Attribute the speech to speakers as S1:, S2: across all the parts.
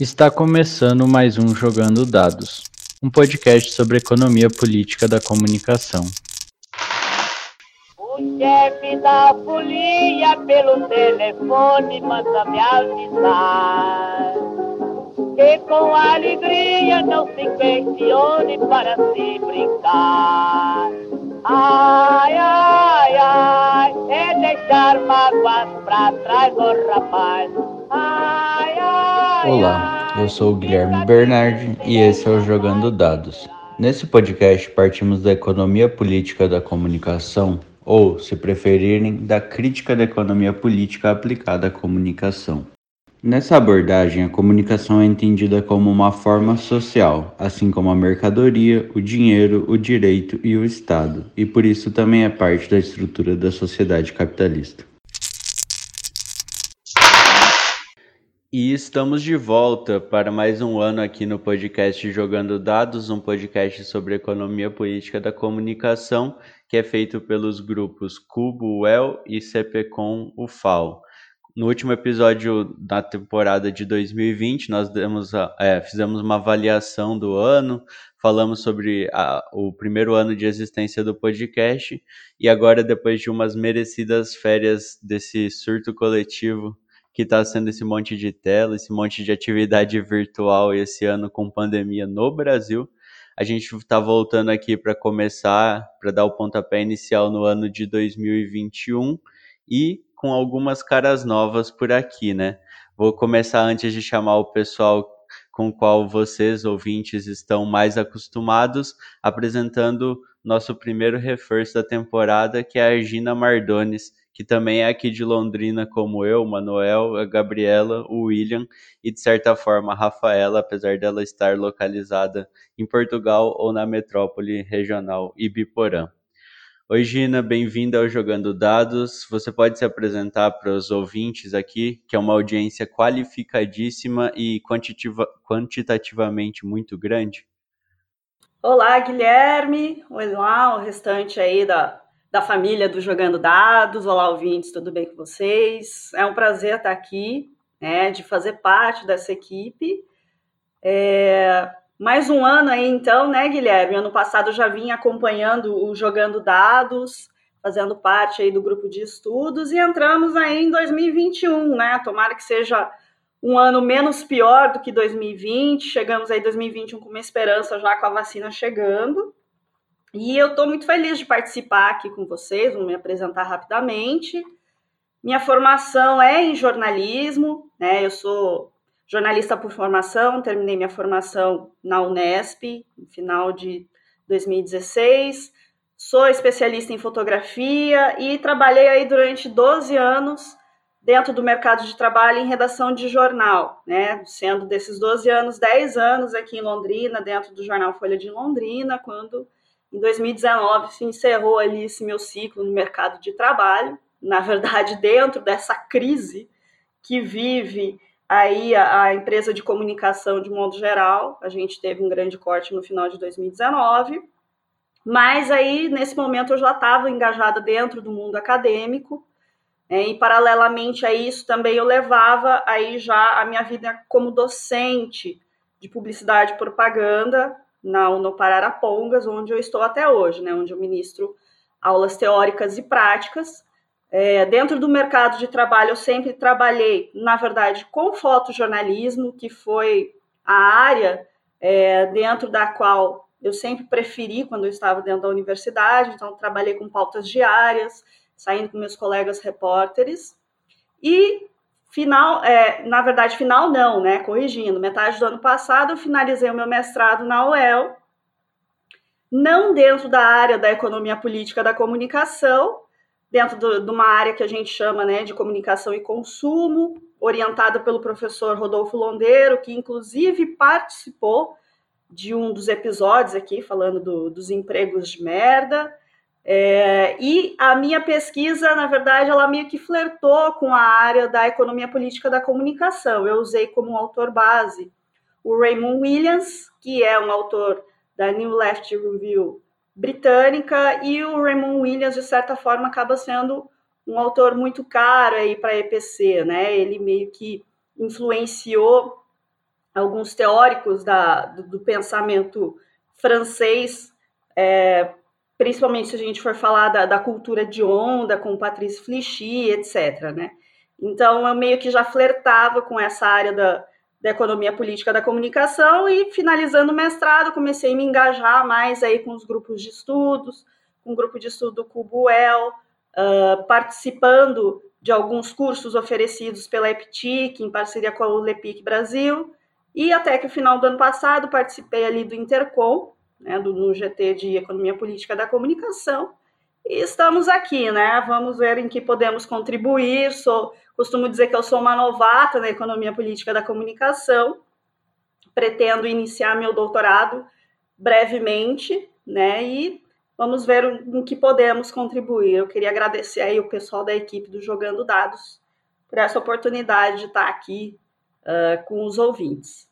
S1: Está começando mais um Jogando Dados, um podcast sobre economia política da comunicação.
S2: O chefe da folia pelo telefone manda me avisar que com alegria não se questione para se brincar. Ai, ai, ai, é deixar mágoas pra trás, ô oh, rapaz. Ai,
S1: Olá, eu sou o Guilherme Bernardi e esse é o Jogando Dados. Nesse podcast partimos da economia política da comunicação, ou, se preferirem, da crítica da economia política aplicada à comunicação. Nessa abordagem, a comunicação é entendida como uma forma social, assim como a mercadoria, o dinheiro, o direito e o Estado, e por isso também é parte da estrutura da sociedade capitalista. E estamos de volta para mais um ano aqui no podcast Jogando Dados, um podcast sobre economia política da comunicação, que é feito pelos grupos Cubo, UEL e CPCom UFAL. No último episódio da temporada de 2020, nós demos a, é, fizemos uma avaliação do ano, falamos sobre a, o primeiro ano de existência do podcast, e agora, depois de umas merecidas férias desse surto coletivo que está sendo esse monte de tela, esse monte de atividade virtual esse ano com pandemia no Brasil, a gente está voltando aqui para começar, para dar o pontapé inicial no ano de 2021 e com algumas caras novas por aqui, né? Vou começar antes de chamar o pessoal com qual vocês, ouvintes, estão mais acostumados, apresentando nosso primeiro reforço da temporada, que é a Gina Mardones, que também é aqui de Londrina, como eu, Manuel, a Gabriela, o William e, de certa forma, a Rafaela, apesar dela estar localizada em Portugal ou na metrópole regional Ibiporã. Oi, Gina, bem-vinda ao Jogando Dados. Você pode se apresentar para os ouvintes aqui, que é uma audiência qualificadíssima e quantitativamente muito grande?
S3: Olá, Guilherme. Olá, o restante aí da, da família do Jogando Dados. Olá, ouvintes, tudo bem com vocês? É um prazer estar aqui, né, de fazer parte dessa equipe. É, mais um ano aí, então, né, Guilherme? Ano passado eu já vim acompanhando o Jogando Dados, fazendo parte aí do grupo de estudos, e entramos aí em 2021, né? Tomara que seja um ano menos pior do que 2020. Chegamos aí em 2021 com uma esperança já com a vacina chegando. E eu estou muito feliz de participar aqui com vocês, vou me apresentar rapidamente. Minha formação é em jornalismo, né? Eu sou jornalista por formação, terminei minha formação na Unesp, no final de 2016. Sou especialista em fotografia e trabalhei aí durante 12 anos dentro do mercado de trabalho em redação de jornal, né? Sendo desses 12 anos, 10 anos aqui em Londrina, dentro do jornal Folha de Londrina, quando em 2019 se encerrou ali esse meu ciclo no mercado de trabalho. Na verdade, dentro dessa crise que vive Aí a, a, empresa de comunicação, de modo geral, a gente teve um grande corte no final de 2019, mas aí nesse momento eu já estava engajada dentro do mundo acadêmico, né, e paralelamente a isso também eu levava aí já a minha vida como docente de publicidade e propaganda na Unopararapongas, onde eu estou até hoje, né, onde eu ministro aulas teóricas e práticas, é, dentro do mercado de trabalho, eu sempre trabalhei, na verdade, com fotojornalismo, que foi a área é, dentro da qual eu sempre preferi quando eu estava dentro da universidade. Então, trabalhei com pautas diárias, saindo com meus colegas repórteres. E final, é, na verdade, final não, né? Corrigindo, metade do ano passado eu finalizei o meu mestrado na UEL, não dentro da área da economia política da comunicação, dentro do, de uma área que a gente chama né, de comunicação e consumo, orientada pelo professor Rodolfo Londeiro, que inclusive participou de um dos episódios aqui, falando do, dos empregos de merda. É, e a minha pesquisa, na verdade, ela meio que flertou com a área da economia política da comunicação. Eu usei como autor base o Raymond Williams, que é um autor da New Left Review britânica e o Raymond Williams de certa forma acaba sendo um autor muito caro aí para a EPC, né? Ele meio que influenciou alguns teóricos da, do, do pensamento francês, é, principalmente se a gente for falar da, da cultura de onda, com Patrice Flichy, etc. Né? Então, eu meio que já flertava com essa área da, da economia política da comunicação e, finalizando o mestrado, comecei a me engajar mais aí com os grupos de estudos, com o grupo de estudo do Cubuel, uh, participando de alguns cursos oferecidos pela EPTIC, em parceria com a ULEPIC Brasil, e até que no final do ano passado participei ali do Intercom, né, do, no GT de Economia Política da Comunicação, e estamos aqui, né? Vamos ver em que podemos contribuir. Sou, costumo dizer que eu sou uma novata na economia política da comunicação. Pretendo iniciar meu doutorado brevemente, né? E vamos ver em que podemos contribuir. Eu queria agradecer aí o pessoal da equipe do Jogando Dados por essa oportunidade de estar aqui uh, com os ouvintes.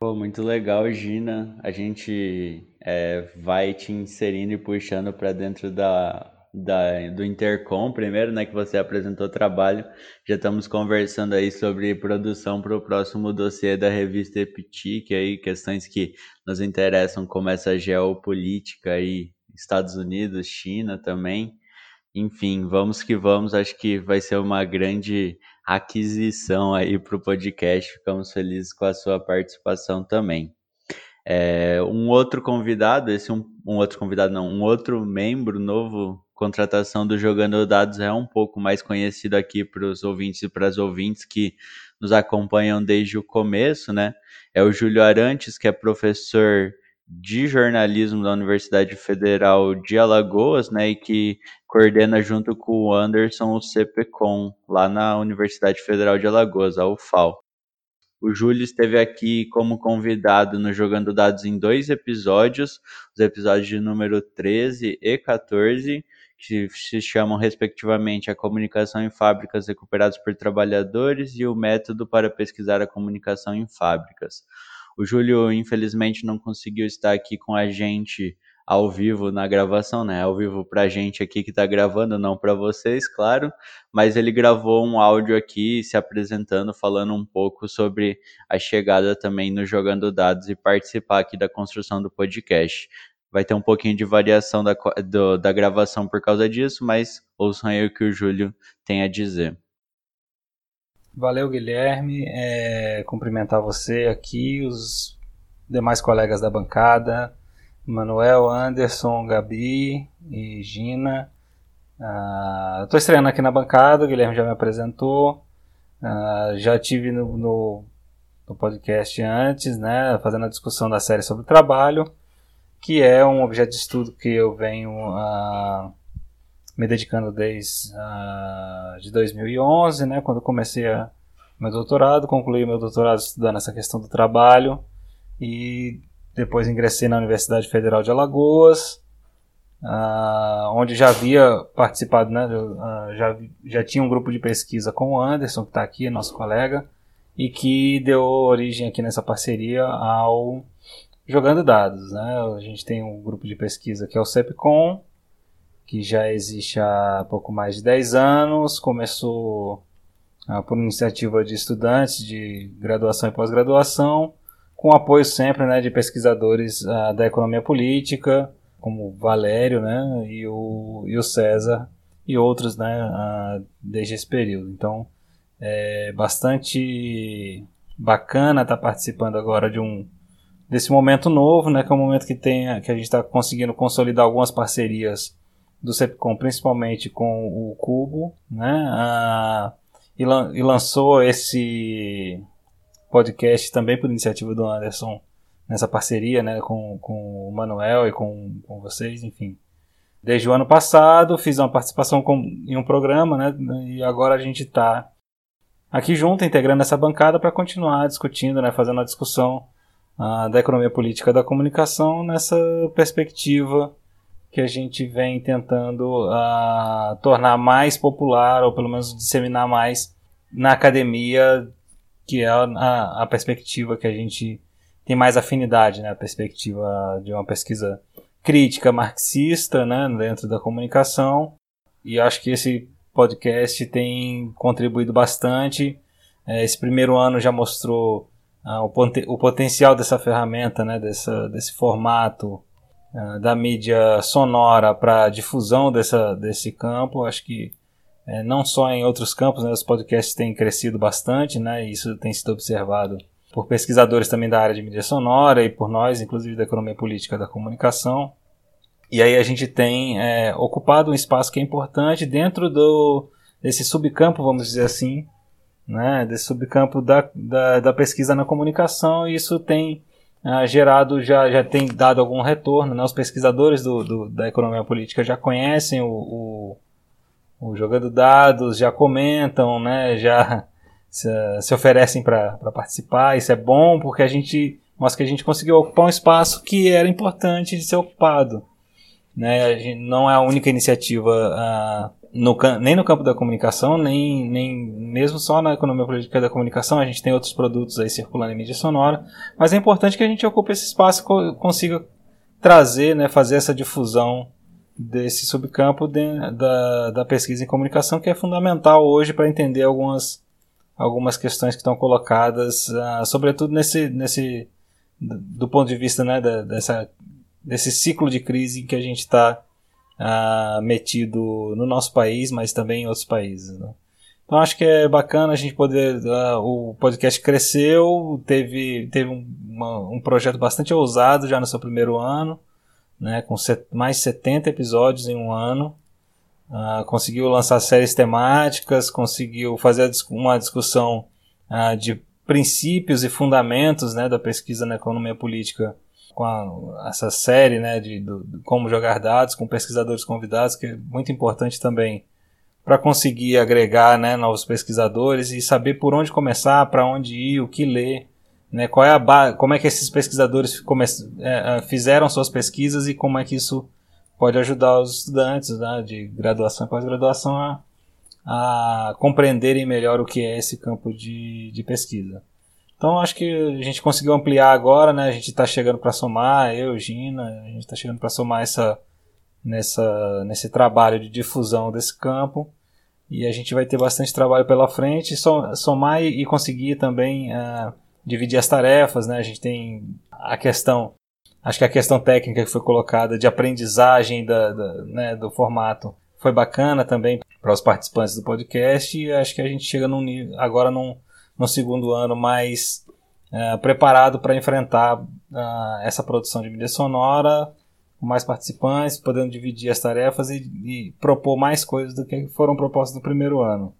S1: Pô, muito legal, Gina. A gente é, vai te inserindo e puxando para dentro da, da, do Intercom, primeiro, né, que você apresentou o trabalho. Já estamos conversando aí sobre produção para o próximo dossiê da revista Epitic, aí, questões que nos interessam, como essa geopolítica aí, Estados Unidos, China também. Enfim, vamos que vamos. Acho que vai ser uma grande aquisição aí para o podcast. Ficamos felizes com a sua participação também. É, um outro convidado, esse um, um, outro convidado não, um outro membro novo, contratação do Jogando Dados é um pouco mais conhecido aqui para os ouvintes e para as ouvintes que nos acompanham desde o começo, né? É o Júlio Arantes, que é professor de jornalismo da Universidade Federal de Alagoas, né, e que coordena junto com o Anderson o CPCom, lá na Universidade Federal de Alagoas, a UFAL. O Júlio esteve aqui como convidado no Jogando Dados em dois episódios, os episódios de número 13 e 14, que se chamam respectivamente A Comunicação em Fábricas Recuperadas por Trabalhadores e o Método para Pesquisar a Comunicação em Fábricas. O Júlio, infelizmente, não conseguiu estar aqui com a gente ao vivo na gravação, né? Ao vivo pra gente aqui que tá gravando, não para vocês, claro, mas ele gravou um áudio aqui se apresentando, falando um pouco sobre a chegada também no Jogando Dados e participar aqui da construção do podcast. Vai ter um pouquinho de variação da, do, da gravação por causa disso, mas ouçam aí o que o Júlio tem a dizer.
S4: Valeu, Guilherme. É, cumprimentar você aqui, os demais colegas da bancada, Manuel, Anderson, Gabi e Gina. Uh, Estou estreando aqui na bancada, o Guilherme já me apresentou. Uh, já tive no, no, no, podcast antes, né, fazendo a discussão da série sobre o trabalho, que é um objeto de estudo que eu venho uh, me dedicando desde uh, de 2011, né, quando comecei a, meu doutorado, concluí meu doutorado estudando essa questão do trabalho e depois ingressei na Universidade Federal de Alagoas, uh, onde já havia participado, né, uh, já, já tinha um grupo de pesquisa com o Anderson, que está aqui, nosso colega, e que deu origem aqui nessa parceria ao Jogando Dados. Né? A gente tem um grupo de pesquisa que é o CEPCOM, que já existe há pouco mais de 10 anos, começou uh, por iniciativa de estudantes de graduação e pós-graduação, com apoio sempre né, de pesquisadores uh, da economia política, como Valério né, e, o, e o César e outros né, uh, desde esse período. Então, é bastante bacana estar tá participando agora de um desse momento novo, né, que é um momento que tem que a gente está conseguindo consolidar algumas parcerias do CEPCOM, principalmente com o Cubo, né? Ah, e, lan e, lançou esse podcast também por iniciativa do Anderson nessa parceria, né, com, com o Manuel e com, com vocês, enfim. Desde o ano passado fiz uma participação com, em um programa, né, e agora a gente está aqui junto, integrando essa bancada para continuar discutindo, né, fazendo a discussão ah, da economia política da comunicação nessa perspectiva que a gente vem tentando uh, tornar mais popular, ou pelo menos disseminar mais na academia, que é a, a, perspectiva que a gente tem mais afinidade, né? a perspectiva de uma pesquisa crítica marxista né? dentro da comunicação. E acho que esse podcast tem contribuído bastante. É, esse primeiro ano já mostrou uh, o, o, potencial dessa ferramenta, né, dessa, desse formato da mídia sonora para difusão dessa, desse campo. Acho que é, não só em outros campos, né, os podcasts têm crescido bastante, né, e isso tem sido observado por pesquisadores também da área de mídia sonora e por nós, inclusive da economia política da comunicação. E aí a gente tem é, ocupado um espaço que é importante dentro do, desse subcampo, vamos dizer assim, né, desse subcampo da, da, da pesquisa na comunicação, e isso tem uh, gerado, já, já tem dado algum retorno. Né? Os pesquisadores do, do, da economia política já conhecem o, o, o jogando dados, já comentam, né, já se, se oferecem para participar. Isso é bom porque a gente mostra que a gente conseguiu ocupar um espaço que era importante de ser ocupado. Né? não é a única iniciativa uh, no, nem no campo da comunicação, nem, nem mesmo só na economia política da comunicação, a gente tem outros produtos aí circulando em mídia sonora, mas é importante que a gente ocupe esse espaço e consiga trazer, né, fazer essa difusão desse subcampo de, da, da pesquisa em comunicação, que é fundamental hoje para entender algumas, algumas questões que estão colocadas, uh, sobretudo nesse, nesse do ponto de vista né, da, dessa desse ciclo de crise que a gente está uh, metido no nosso país, mas também em outros países. Né? Então acho que é bacana a gente poder. Uh, o podcast cresceu, teve, teve um, uma, um projeto bastante ousado já no seu primeiro ano, né, com set, mais 70 episódios em um ano. Uh, conseguiu lançar séries temáticas, conseguiu fazer uma discussão uh, de princípios e fundamentos né, da pesquisa na economia política com a, essa série né, de, de, de, como jogar dados com pesquisadores convidados, que é muito importante também para conseguir agregar né, novos pesquisadores e saber por onde começar, para onde ir, o que ler, né, qual é a como é que esses pesquisadores é, é, fizeram suas pesquisas e como é que isso pode ajudar os estudantes né, de graduação e pós-graduação a, a compreenderem melhor o que é esse campo de, de pesquisa. Então acho que a gente conseguiu ampliar agora, né? A gente está chegando para somar, eu, Gina, a gente está chegando para somar essa, nessa, nesse trabalho de difusão desse campo. E a gente vai ter bastante trabalho pela frente, somar e conseguir também uh, dividir as tarefas, né? A gente tem a questão, acho que a questão técnica que foi colocada de aprendizagem da, da né, do formato foi bacana também para os participantes do podcast e acho que a gente chega num, agora num, no segundo ano mais é, preparado para enfrentar uh, essa produção de mídia sonora, com mais participantes, podendo dividir as tarefas e, e, propor mais coisas do que foram propostas no primeiro ano.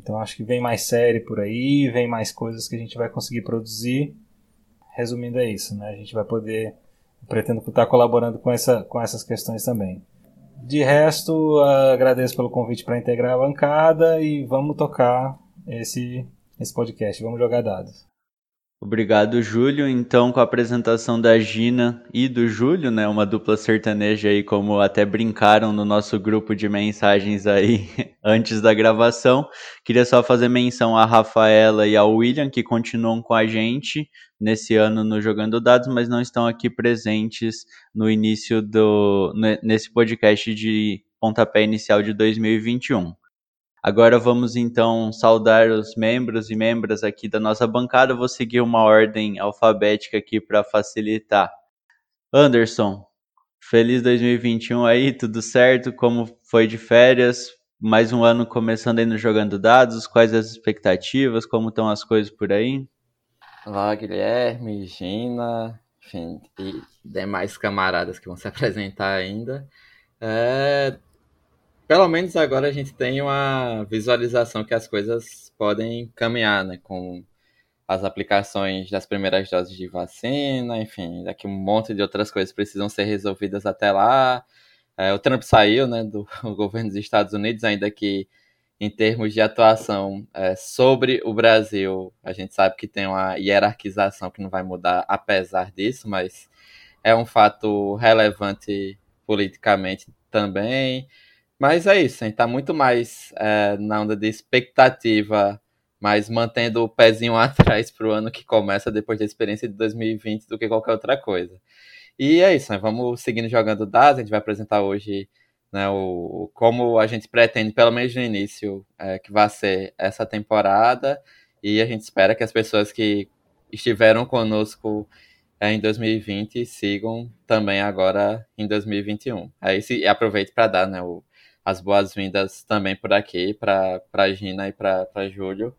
S4: Então acho que vem mais série por aí, vem mais coisas que a gente vai conseguir produzir. Resumindo é isso, né? A gente vai poder, pretendo estar colaborando com, essa, com essas questões também. De resto, agradeço pelo convite para integrar a bancada e vamos tocar esse esse podcast. Vamos jogar dados.
S1: Obrigado, Júlio. Então, com a apresentação da Gina e do Júlio, né, uma dupla sertaneja aí, como até brincaram no nosso grupo de mensagens aí antes da gravação, queria só fazer menção a Rafaela e ao William, que continuam com a gente nesse ano no Jogando Dados, mas não estão aqui presentes no início do nesse podcast de pontapé inicial de 2021. Agora vamos então saudar os membros e membras aqui da nossa bancada. Vou seguir uma ordem alfabética aqui para facilitar. Anderson, feliz 2021 aí, tudo certo? Como foi de férias? Mais um ano começando aí no Jogando Dados. Quais as expectativas? Como estão as coisas por aí?
S5: Olá, Guilherme, Gina, enfim, e demais camaradas que vão se apresentar ainda. É, pelo menos agora a gente tem uma visualização que as coisas podem caminhar, né? Com as aplicações das primeiras doses de vacina, enfim, daqui um monte de outras coisas precisam ser resolvidas até lá. É, o Trump saiu, né, do governo dos Estados Unidos, ainda que em termos de atuação é, sobre o Brasil, a gente sabe que tem uma hierarquização que não vai mudar apesar disso, mas é um fato relevante politicamente também. Mas é isso, gente tá muito mais é, na onda de expectativa, mas mantendo o pezinho atrás para o ano que começa depois da experiência de 2020 do que qualquer outra coisa. E é isso, né? vamos seguindo jogando dados, a gente vai apresentar hoje né, o, como a gente pretende, pelo menos no início, é, que vai ser essa temporada, e a gente espera que as pessoas que estiveram conosco é, em 2020 e sigam também agora em 2021. Aí se aproveito para dar né, o, as boas-vindas também por aqui para Gina e para Júlio,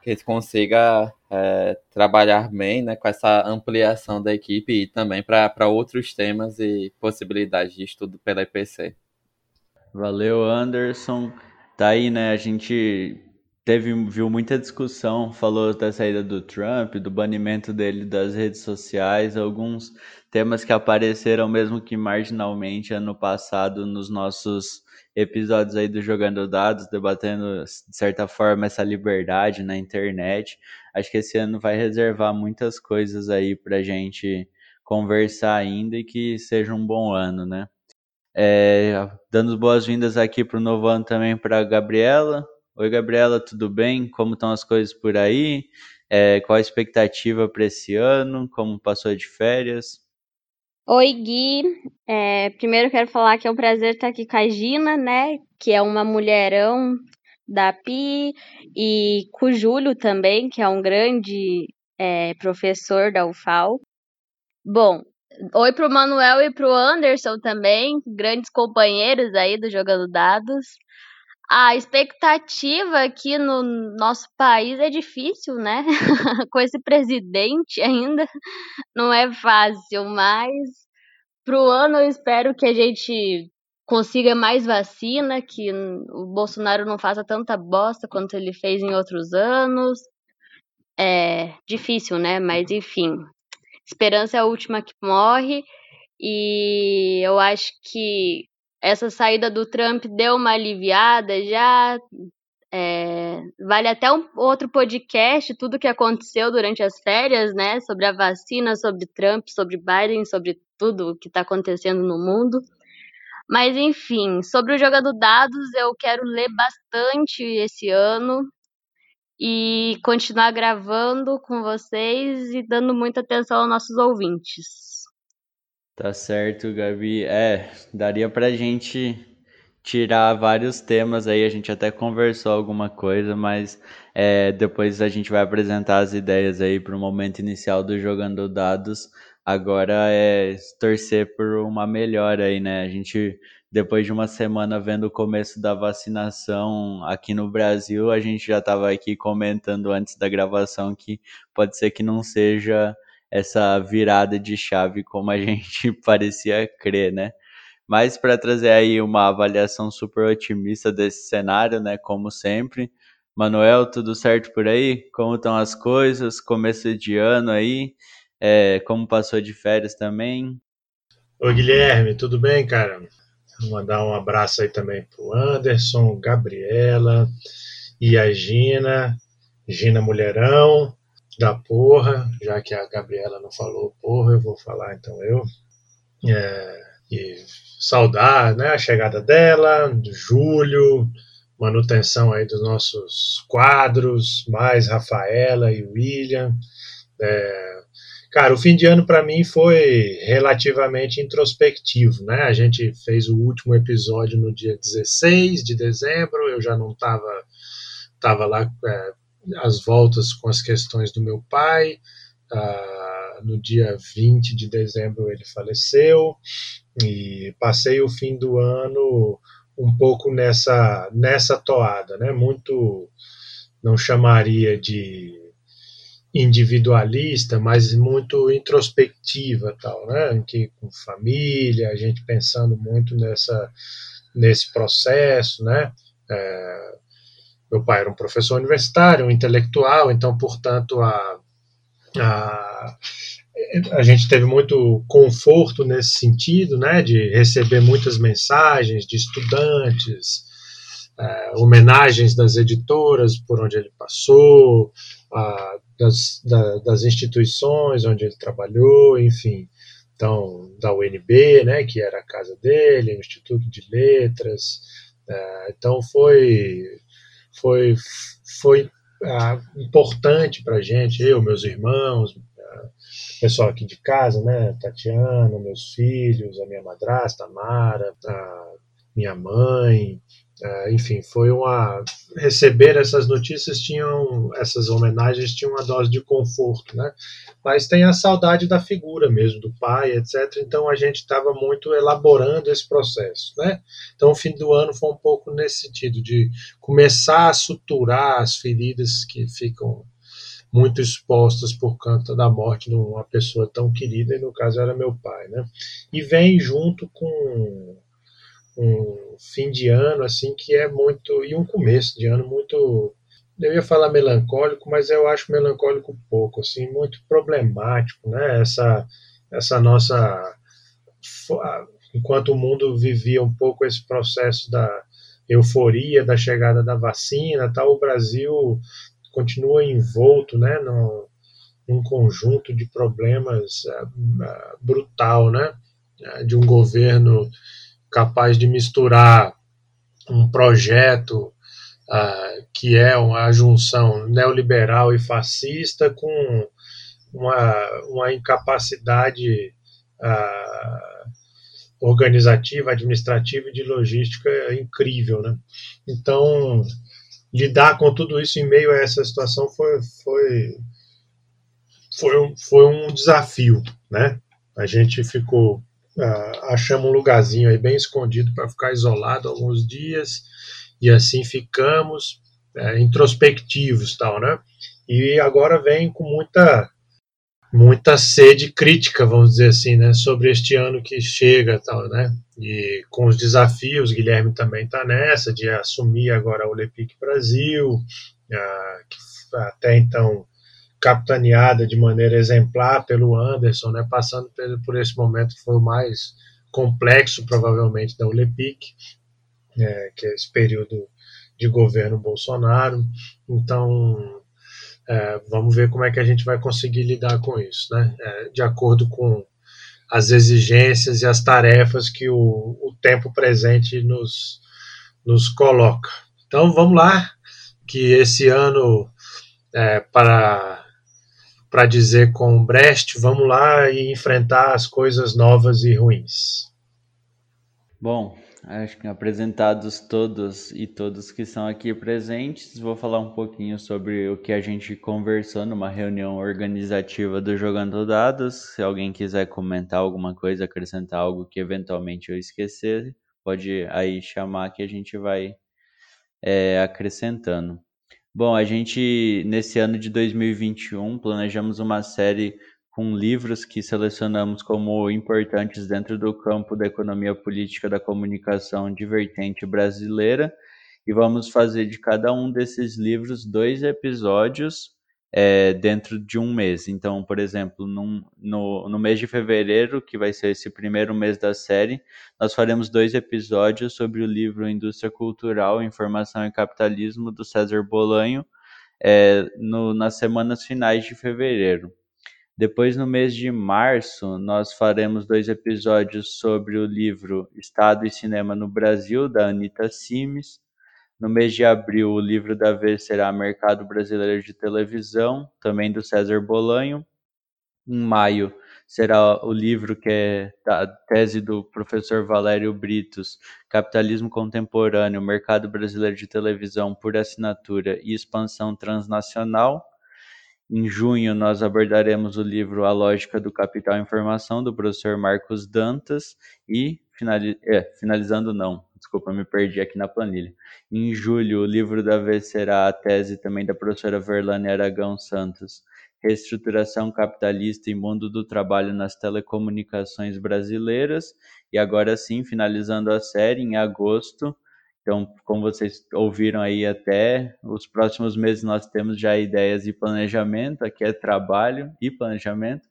S5: que a gente consiga é, trabalhar bem né, com essa ampliação da equipe e também para outros temas e possibilidades de estudo pela IPC.
S1: Valeu, Anderson. Tá aí, né? A gente teve, viu muita discussão, falou da saída do Trump, do banimento dele das redes sociais, alguns temas que apareceram mesmo que marginalmente ano passado nos nossos episódios aí do Jogando Dados, debatendo de certa forma essa liberdade na internet. Acho que esse ano vai reservar muitas coisas aí pra gente conversar ainda e que seja um bom ano, né? É, dando boas-vindas aqui para o novo ano também para Gabriela. Oi, Gabriela, tudo bem? Como estão as coisas por aí? É, qual a expectativa para esse ano? Como passou de férias?
S6: Oi, Gui. É, primeiro quero falar que é um prazer estar aqui com a Gina, né? Que é uma mulherão da PI, e com o Júlio também, que é um grande é, professor da UFAL. Bom, oi pro Manuel e pro Anderson também, grandes companheiros aí do Jogando Dados a expectativa aqui no nosso país é difícil, né? Com esse presidente ainda não é fácil, mas pro ano eu espero que a gente consiga mais vacina, que o Bolsonaro não faça tanta bosta quanto ele fez em outros anos. É difícil, né? Mas enfim, esperança é a última que morre. E eu acho que essa saída do Trump deu uma aliviada já. É, vale até um outro podcast, tudo que aconteceu durante as férias, né? Sobre a vacina, sobre Trump, sobre Biden, sobre tudo o que está acontecendo no mundo. Mas enfim, sobre o jogador dados, eu quero ler bastante esse ano e continuar gravando com vocês e dando muita atenção aos nossos ouvintes.
S1: Tá certo, Gabi. É, daria pra gente tirar vários temas aí, a gente até conversou alguma coisa, mas é, depois a gente vai apresentar as ideias aí para o momento inicial do Jogando Dados. Agora é torcer por uma melhora aí, né? A gente, depois de uma semana vendo o começo da vacinação aqui no Brasil, a gente já estava aqui comentando antes da gravação que pode ser que não seja essa virada de chave como a gente parecia crer, né? Mas para trazer aí uma avaliação super otimista desse cenário, né? Como sempre. Manuel, tudo certo por aí? Como estão as coisas? Começo de ano aí? É, como passou de férias também?
S7: Oi, Guilherme, tudo bem, cara? Vou mandar um abraço aí também pro Anderson, Gabriela e a Gina, Gina Mulherão, da porra, já que a Gabriela não falou porra, eu vou falar então eu. É, e saudar né, a chegada dela, do Júlio, manutenção aí dos nossos quadros, mais Rafaela e William. É, cara, o fim de ano para mim foi relativamente introspectivo, né? A gente fez o último episódio no dia 16 de dezembro, eu já não estava tava lá é, as voltas com as questões do meu pai. Ah, no dia 20 de dezembro ele faleceu e passei o fim do ano um pouco nessa nessa toada, né? Muito não chamaria de individualista, mas muito introspectiva, tal, né? Em que com família, a gente pensando muito nessa nesse processo, né? É, meu pai era um professor universitário, um intelectual, então, portanto, a, a, a gente teve muito conforto nesse sentido, né, de receber muitas mensagens de estudantes, é, homenagens das editoras por onde ele passou, a, das, da, das instituições onde ele trabalhou, enfim. Então, da UNB, né, que era a casa dele, o Instituto de Letras. É, então, foi foi, foi ah, importante para a gente, eu, meus irmãos, ah, pessoal aqui de casa, né, Tatiana, meus filhos, a minha madrasta, a Mara, a minha mãe, É, enfim, foi uma receber essas notícias tinham essas homenagens tinham uma dose de conforto, né? Mas tem a saudade da figura mesmo do pai, etc. Então a gente estava muito elaborando esse processo, né? Então o fim do ano foi um pouco nesse sentido de começar a suturar as feridas que ficam muito expostas por conta da morte de uma pessoa tão querida, e no caso era meu pai, né? E vem junto com um fim de ano assim que é muito e um começo de ano muito eu ia falar melancólico, mas eu acho melancólico pouco, assim, muito problemático, né? Essa essa nossa enquanto o mundo vivia um pouco esse processo da euforia da chegada da vacina, tal, o Brasil continua envolto, né, num conjunto de problemas uh, brutal, né, de um governo capaz de misturar um projeto uh, que é uma junção neoliberal e fascista com uma, uma incapacidade uh, organizativa, administrativa e de logística incrível, né? Então, lidar com tudo isso em meio a essa situação foi, foi, foi, um, foi um desafio, né? A gente ficou uh, achamos um lugarzinho aí bem escondido para ficar isolado alguns dias e assim ficamos uh, introspectivos tal, né? E agora vem com muita muita sede crítica, vamos dizer assim, né, sobre este ano que chega, tal, né? E com os desafios, Guilherme também está nessa de assumir agora o Lepic Brasil, uh, que até então capitaneada de maneira exemplar pelo Anderson, né, passando por esse momento que foi o mais complexo, provavelmente, da ULEPIC, é, que é esse período de governo Bolsonaro. Então, é, vamos ver como é que a gente vai conseguir lidar com isso, né, é, de acordo com as exigências e as tarefas que o, o tempo presente nos, nos coloca. Então, vamos lá, que esse ano, é, para para dizer com Brecht, vamos lá e enfrentar as coisas novas e ruins.
S1: Bom, acho que apresentados todos e todos que estão aqui presentes, vou falar um pouquinho sobre o que a gente conversou numa reunião organizativa do Jogando Dados. Se alguém quiser comentar alguma coisa, acrescentar algo que eventualmente eu esquecer, pode aí chamar que a gente vai é, acrescentando. Bom, a gente, nesse ano de 2021, planejamos uma série com livros que selecionamos como importantes dentro do campo da economia política da comunicação divertente brasileira. E vamos fazer de cada um desses livros dois episódios é, dentro de um mês. Então, por exemplo, num, no, no mês de fevereiro, que vai ser esse primeiro mês da série, nós faremos dois episódios sobre o livro Indústria Cultural, Informação e Capitalismo, do César Bolanho, é, no, nas semanas finais de fevereiro. Depois, no mês de março, nós faremos dois episódios sobre o livro Estado e Cinema no Brasil, da Anita Simes. No mês de abril, o livro da vez será Mercado Brasileiro de Televisão, também do César Bolanho. Em maio, será o livro que é da tese do professor Valério Britos, Capitalismo Contemporâneo, Mercado Brasileiro de Televisão por Assinatura e Expansão Transnacional. Em junho, nós abordaremos o livro A Lógica do Capital e Informação, do professor Marcos Dantas. E, finali é, finalizando, não, desculpa, me perdi aqui na planilha. Em julho, o livro da vez será a tese também da professora Verlane Aragão Santos, Reestruturação Capitalista e Mundo do Trabalho nas Telecomunicações Brasileiras. E agora sim, finalizando a série, em agosto, então, como vocês ouviram aí até os próximos meses nós temos já ideias e planejamento, aqui é trabalho e planejamento.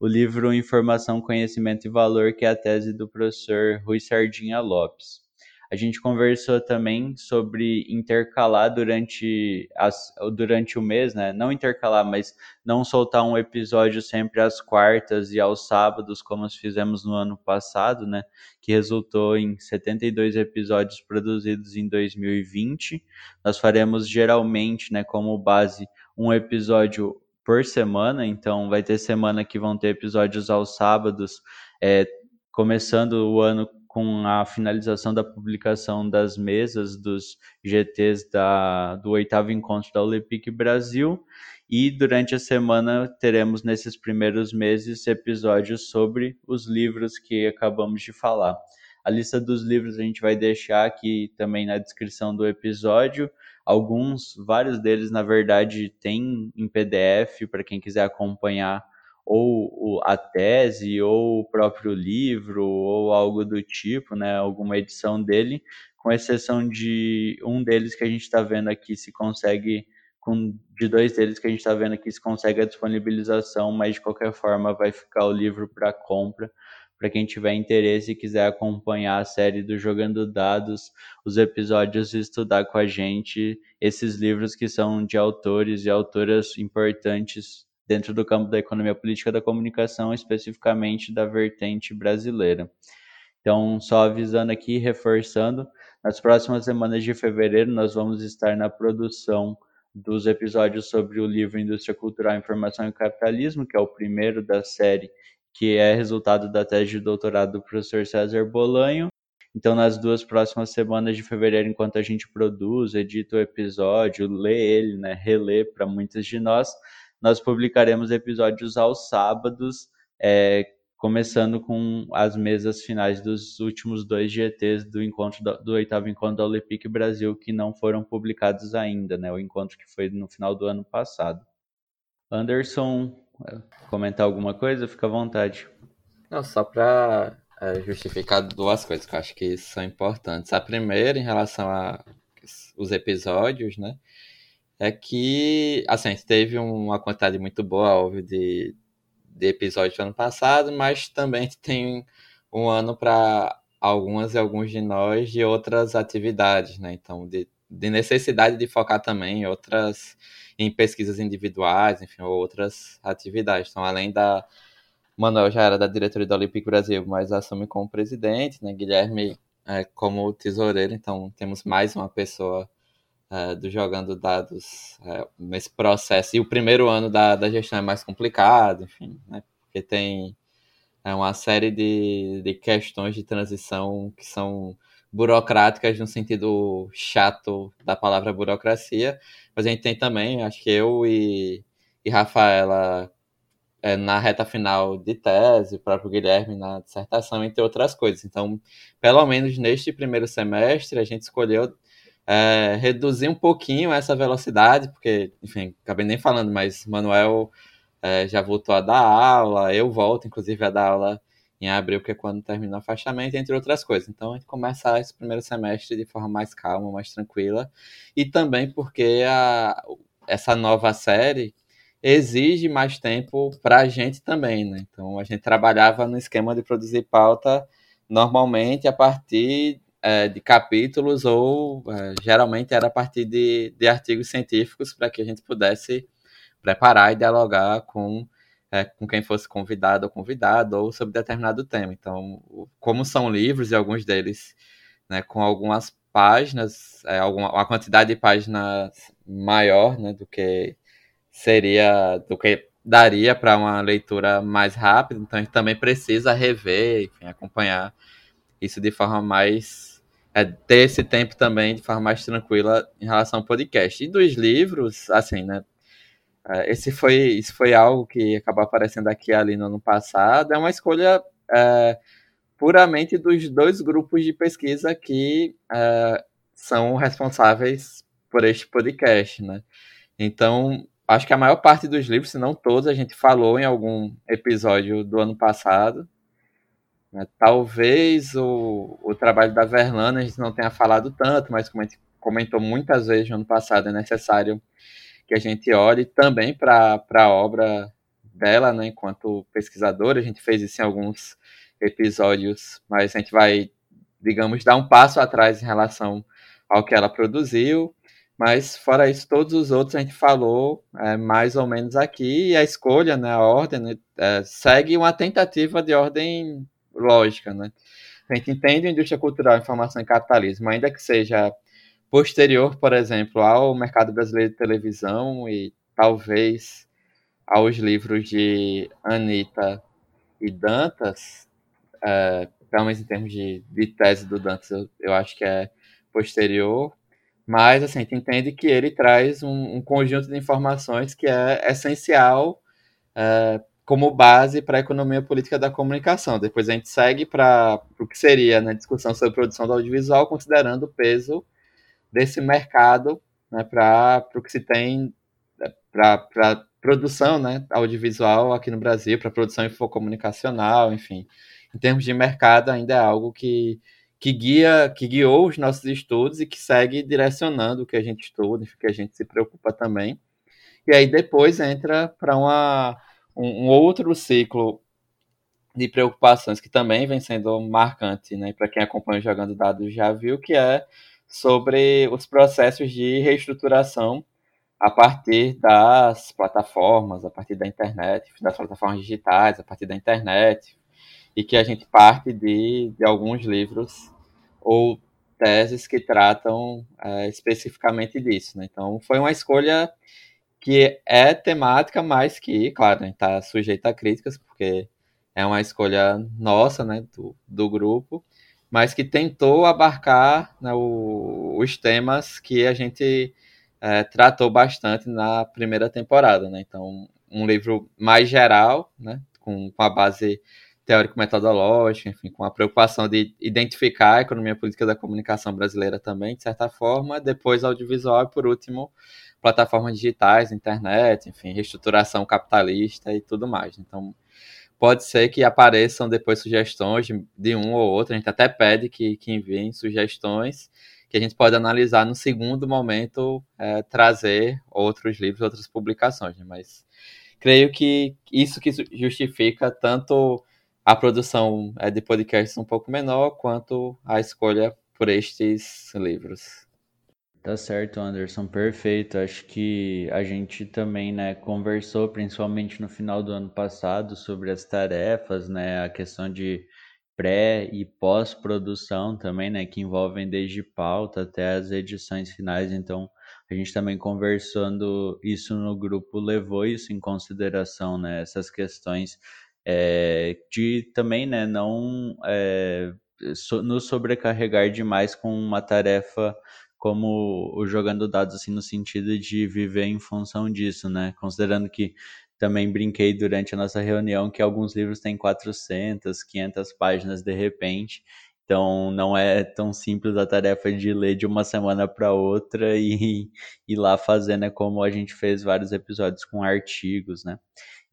S1: O livro Informação, Conhecimento e Valor, que é a tese do professor Rui Sardinha Lopes. A gente conversou também sobre intercalar durante, as, durante o mês, né? Não intercalar, mas não soltar um episódio sempre às quartas e aos sábados, como nós fizemos no ano passado, né? Que resultou em 72 episódios produzidos em 2020. Nós faremos geralmente, né, como base, um episódio por semana, então vai ter semana que vão ter episódios aos sábados, é, começando o ano com a finalização da publicação das mesas dos GTs da, do oitavo encontro da Olepic Brasil. E durante a semana teremos nesses primeiros meses episódios sobre os livros que acabamos de falar. A lista dos livros a gente vai deixar aqui também na descrição do episódio. Alguns, vários deles, na verdade, tem em PDF para quem quiser acompanhar ou a tese, ou o próprio livro, ou algo do tipo, né? Alguma edição dele, com exceção de um deles que a gente está vendo aqui se consegue, com, de dois deles que a gente está vendo aqui se consegue a disponibilização, mas de qualquer forma vai ficar o livro para compra para quem tiver interesse e quiser acompanhar a série do Jogando Dados, os episódios e estudar com a gente esses livros que são de autores e autoras importantes dentro do campo da economia política da comunicação, especificamente da vertente brasileira. Então, só avisando aqui, reforçando, nas próximas semanas de fevereiro nós vamos estar na produção dos episódios sobre o livro Indústria Cultural, Informação e Capitalismo, que é o primeiro da série, que é resultado da tese de doutorado do professor César Bolanho. Então, nas duas próximas semanas de fevereiro, enquanto a gente produz, edita o episódio, lê ele, né, relê para muitos de nós, nós publicaremos episódios aos sábados, é, começando com as mesas finais dos últimos dois GTs do encontro do, oitavo encontro da Olepic Brasil que não foram publicados ainda, né? O encontro que foi no final do ano passado. Anderson, é, comentar alguma coisa? Fica à vontade.
S5: Não, só para é, justificar duas coisas que eu acho que são importantes. A primeira, em relação aos episódios, né? É que, assim, a gente teve uma quantidade muito boa, óbvio, de, de episódios do ano passado, mas também tem um ano para algumas e alguns de nós de outras atividades, né? Então, de, de necessidade de focar também em outras, em pesquisas individuais, enfim, outras atividades. Então, além da Manuel já era da diretoria do Olympic Brasil, mas assume como presidente, né? Guilherme é, como tesoureiro, então temos mais uma pessoa uh, do jogando dados uh, nesse processo. E o primeiro ano da, da gestão é mais complicado, enfim, né? Porque tem é, uma série de, de questões de transição que são burocráticas no sentido chato da palavra burocracia, mas a gente tem também, acho que eu e, e Rafaela é, na reta final de tese, o próprio Guilherme na dissertação, entre outras coisas. Então, pelo menos neste primeiro semestre, a gente escolheu é, reduzir um pouquinho essa velocidade, porque, enfim, acabei nem falando, mas Manuel é, já voltou a dar aula, eu volto, inclusive, a dar aula em abril, que é quando termina o afastamento, entre outras coisas. Então, a gente começa esse primeiro semestre de forma mais calma, mais tranquila, e também porque a, essa nova série exige mais tempo para a gente também, né? Então, a gente trabalhava no esquema de produzir pauta normalmente a partir é, de capítulos ou é, geralmente era a partir de, de artigos científicos para que a gente pudesse preparar e dialogar com, é, com quem fosse convidado ou convidado ou sobre determinado tema. Então, como são livros e alguns deles né, com algumas páginas, é, alguma, uma quantidade de páginas maior né, do que seria, do que daria para uma leitura mais rápida, então a gente também precisa rever, enfim, acompanhar isso de forma mais é, ter esse tempo também de forma mais tranquila em relação ao podcast. E dos livros, assim, né? É, esse foi, isso foi algo que acabou aparecendo aqui ali no ano passado. É uma escolha é, puramente dos dois grupos de pesquisa que é, são responsáveis por este podcast, né? Então, acho que a maior parte dos livros, se não todos, a gente falou em algum episódio do ano passado. Né? Talvez o, o trabalho da Verlana a gente não tenha falado tanto, mas como a gente comentou muitas vezes no ano passado, é necessário que a gente olhe também para a obra dela, né, enquanto pesquisadora. A gente fez isso em alguns episódios, mas a gente vai, digamos, dar um passo atrás em relação ao que ela produziu. Mas fora isso, todos os outros a gente falou é, mais ou menos aqui, e a escolha, né, a ordem, né, é, segue uma tentativa de ordem lógica, né? A gente entende a indústria cultural, informação e capitalismo, ainda que seja posterior, por exemplo, ao mercado brasileiro de televisão e talvez aos livros de Anitta e Dantas, é, pelo menos em termos de, de tese do Dantas, eu, eu acho que é posterior, mas assim, a gente entende que ele traz um, um conjunto de informações que é essencial é, como base para a economia política da comunicação. Depois a gente segue para o que seria na né, discussão sobre produção do audiovisual, considerando o peso desse mercado né, para o que se tem para produção né, audiovisual aqui no Brasil, para produção infocomunicacional, enfim. Em termos de mercado, ainda é algo que, que guia, que guiou os nossos estudos e que segue direcionando o que a gente estuda, o que a gente se preocupa também. E aí depois entra para uma um, um, outro ciclo de preocupações que também vem sendo marcante, né? Para quem acompanha Jogando Dados já viu, que é sobre os processos de reestruturação a partir das plataformas, a partir da internet, das plataformas digitais, a partir da internet, e que a gente parte de, de alguns livros ou teses que tratam é, especificamente disso. Né? Então, foi uma escolha que é temática, mas que, claro, está sujeita a críticas, porque é uma escolha nossa, né, do, do grupo, mas que tentou abarcar né, o, os temas que a gente é, tratou bastante na primeira temporada, né? Então, um livro mais geral, né, com, com a base teórico-metodológica, enfim, com a preocupação de identificar a economia política da comunicação brasileira também, de certa forma, depois audiovisual e, por último, plataformas digitais, internet, enfim, reestruturação capitalista e tudo mais. Então, pode ser que apareçam depois sugestões de, de um ou outro, a gente até pede que, que enviem sugestões, que a gente pode analisar no segundo momento, é, trazer outros livros, outras publicações, né? mas creio que isso que justifica tanto a produção é, de podcasts um pouco menor, quanto a escolha por estes livros.
S1: Tá certo, Anderson, perfeito. Acho que a gente também, né, conversou principalmente no final do ano passado sobre as tarefas, né, a questão de pré e pós-produção também, né, que envolvem desde pauta até as edições finais. Então, a gente também conversando isso no grupo levou isso em consideração, né, essas questões é, de também, né, não é, so, nos sobrecarregar demais com uma tarefa como o jogando dados assim no sentido de viver em função disso, né? Considerando que também brinquei durante a nossa reunião que alguns livros têm 400, 500 páginas de repente. Então não é tão simples a tarefa de ler de uma semana para outra e ir lá fazer, né, como a gente fez vários episódios com artigos, né?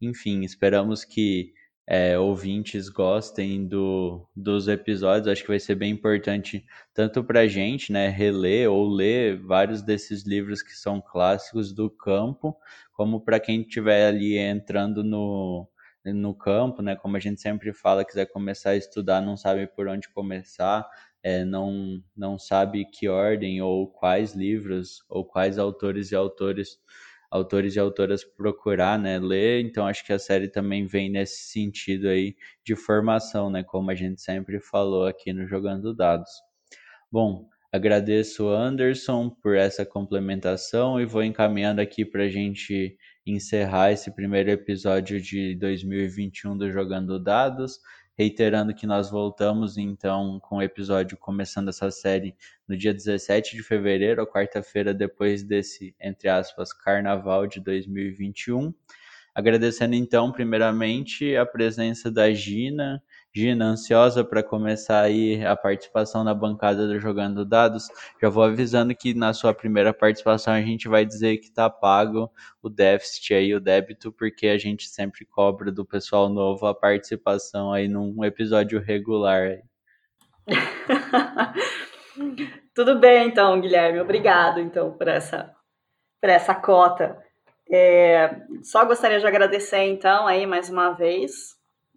S1: Enfim, esperamos que é, ouvintes gostem do, dos episódios. Acho que vai ser bem importante tanto para a gente, né, reler ou ler vários desses livros que são clássicos do campo, como para quem estiver ali entrando no, no campo, né, como a gente sempre fala, quiser começar a estudar, não sabe por onde começar, é, não, não sabe que ordem ou quais livros ou quais autores e autores autores e autoras procurar, né, ler. Então acho que a série também vem nesse sentido aí de formação, né, como a gente sempre falou aqui no Jogando Dados. Bom, agradeço Anderson por essa complementação e vou encaminhando aqui para a gente encerrar esse primeiro episódio de 2021 do Jogando Dados reiterando que nós voltamos então com o episódio começando essa série no dia 17 de fevereiro, a quarta-feira depois desse, entre aspas, carnaval de 2021. Agradecendo então, primeiramente, a presença da Gina, Gina, ansiosa para começar aí a participação na bancada do Jogando Dados. Já vou avisando que na sua primeira participação a gente vai dizer que está pago o déficit aí, o débito, porque a gente sempre cobra do pessoal novo a participação aí num episódio regular.
S3: Tudo bem, então, Guilherme. Obrigado, então, por essa, por essa cota. É, só gostaria de agradecer, então, aí mais uma vez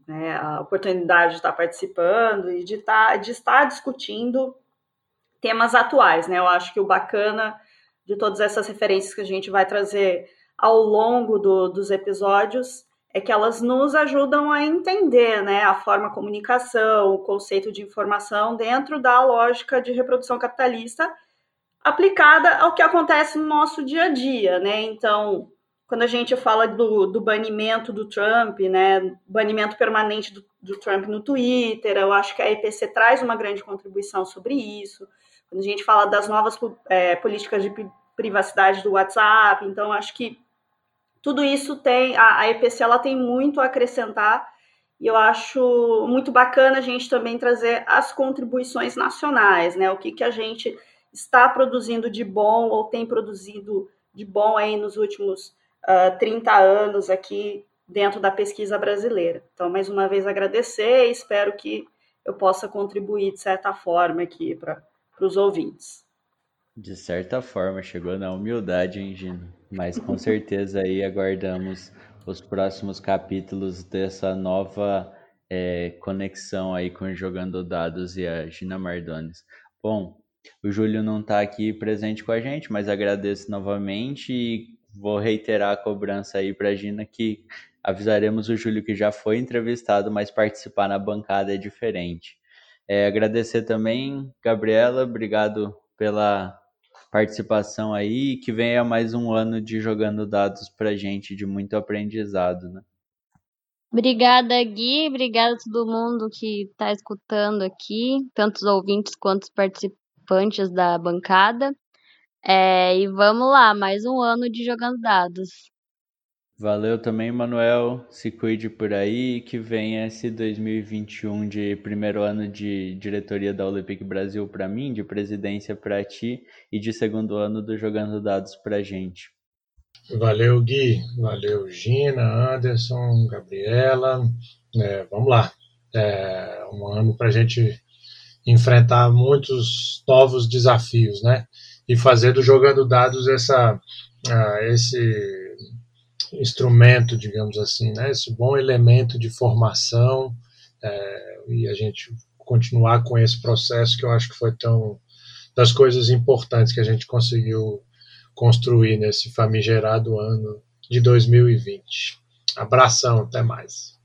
S3: né, a oportunidade de estar participando e de, estar, de estar discutindo temas atuais. Né? Eu acho que o bacana de todas essas referências que a gente vai trazer ao longo do, dos episódios é que elas nos ajudam a entender né, a forma comunicação, o conceito de informação dentro da lógica de reprodução capitalista aplicada ao que acontece no nosso dia a dia. Né? Então, quando a gente fala do, do banimento do Trump, né, banimento permanente do, do, Trump no Twitter, eu acho que a EPC traz uma grande contribuição sobre isso. Quando a gente fala das novas é, políticas de privacidade do WhatsApp, então acho que tudo isso tem, a, a EPC ela tem muito a acrescentar e eu acho muito bacana a gente também trazer as contribuições nacionais, né, o que, que a gente está produzindo de bom ou tem produzido de bom aí nos últimos uh, 30 anos aqui dentro da pesquisa brasileira. Então, mais uma vez, agradecer e espero que eu possa contribuir de certa forma aqui para os ouvintes.
S1: De certa forma, chegou na humildade, hein, Gino? Mas com certeza aí aguardamos os próximos capítulos dessa nova é, conexão aí com Jogando Dados e a Gina Mardones. Bom, o Júlio não está aqui presente com a gente, mas agradeço novamente e vou reiterar a cobrança aí para Gina que avisaremos o Júlio que já foi entrevistado, mas participar na bancada é diferente. É, agradecer também, Gabriela, obrigado pela participação aí, que venha mais um ano de jogando dados para gente, de muito aprendizado, né?
S6: Obrigada, Gui. Obrigada a todo mundo que está escutando aqui, tanto os ouvintes quanto os participantes da bancada. É, e vamos lá, mais um ano de jogando dados.
S1: Valeu também, Manuel. Se cuide por aí. Que venha esse 2021 de primeiro ano de diretoria da Olympic Brasil para mim, de presidência para ti e de segundo ano do Jogando Dados para gente.
S7: Valeu, Gui. Valeu, Gina, Anderson, Gabriela. É, vamos lá. É um ano para a gente enfrentar muitos novos desafios, né? E fazer do jogando dados essa, uh, esse instrumento, digamos assim, né? esse bom elemento de formação é, e a gente continuar com esse processo que eu acho que foi tão das coisas importantes que a gente conseguiu construir nesse famigerado ano de 2020. Abração, até mais.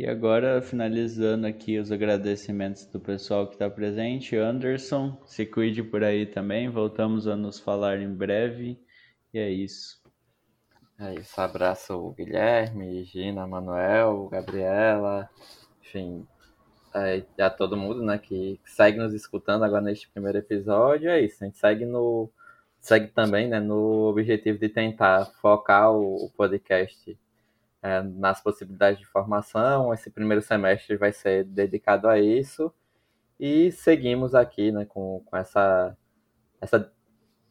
S1: E agora, finalizando aqui os agradecimentos do pessoal que está presente, Anderson, se cuide por aí também, voltamos a nos falar em breve, e é isso.
S5: É isso, abraço o Guilherme, Gina, Manuel, Gabriela, enfim, é, a todo mundo, né, que segue nos escutando agora neste primeiro episódio, é isso, a gente segue no, segue também, né, no objetivo de tentar focar o, o podcast é, nas possibilidades de formação. Esse primeiro semestre vai ser dedicado a isso. E seguimos aqui né, com, com essa, essa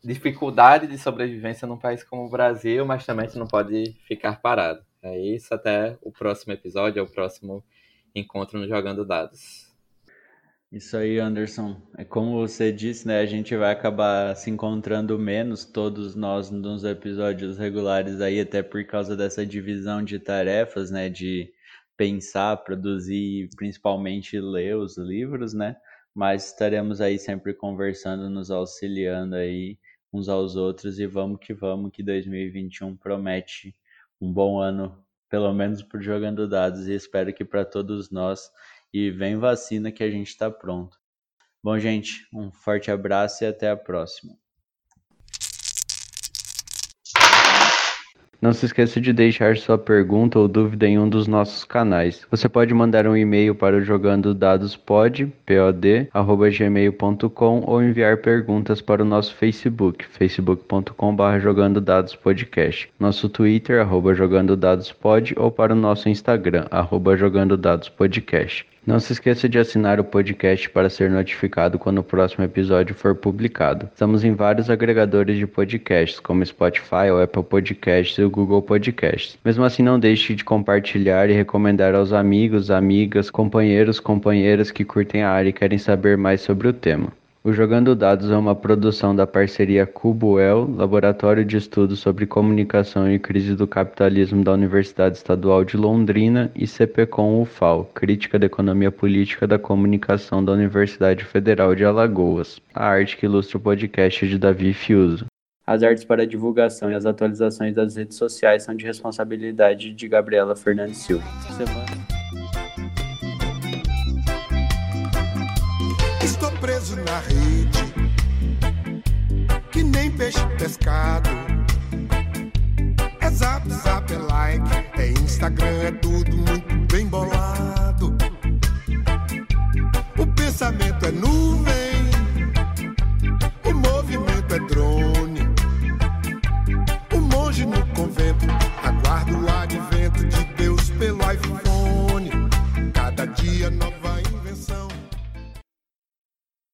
S5: dificuldade de sobrevivência num país como o Brasil, mas também a gente não pode ficar parado. É isso, até o próximo episódio, é o próximo encontro no Jogando Dados.
S1: Isso aí, Anderson. É como você disse, né? A gente vai acabar se encontrando menos, todos nós, nos episódios regulares aí, até por causa dessa divisão de tarefas, né? De pensar, produzir principalmente ler os livros, né? Mas estaremos aí sempre conversando, nos auxiliando aí uns aos outros e vamos que vamos, que 2021 promete um bom ano, pelo menos por jogando dados, e espero que para todos nós e vem vacina que a gente está pronto. Bom, gente, um forte abraço e até a próxima. Não se esqueça de deixar sua pergunta ou dúvida em um dos nossos canais. Você pode mandar um e-mail para o jogando dados pod, pod, gmail.com ou enviar perguntas para o nosso Facebook, facebook.com.br jogando dados podcast, nosso Twitter, arroba jogando dados pod ou para o nosso Instagram, arroba jogando dados podcast. Não se esqueça de assinar o podcast para ser notificado quando o próximo episódio for publicado. Estamos em vários agregadores de podcasts, como Spotify, o Apple Podcasts e o Google Podcasts. Mesmo assim, não deixe de compartilhar e recomendar aos amigos, amigas, companheiros, companheiras que curtem a área e querem saber mais sobre o tema. O Jogando Dados é uma produção da parceria Cubuel, Laboratório de Estudos sobre Comunicação e Crise do Capitalismo da Universidade Estadual de Londrina, e CPCom UFAL, Crítica da Economia Política da Comunicação da Universidade Federal de Alagoas. A arte que ilustra o podcast de Davi Fiuso. As artes para divulgação e as atualizações das redes sociais são de responsabilidade de Gabriela Fernandes Silva. Estou
S8: preso na rede, que nem peixe pescado. É zap, zap, é like, é Instagram, é tudo muito bem bolado. O pensamento é nuvem, o movimento é drone.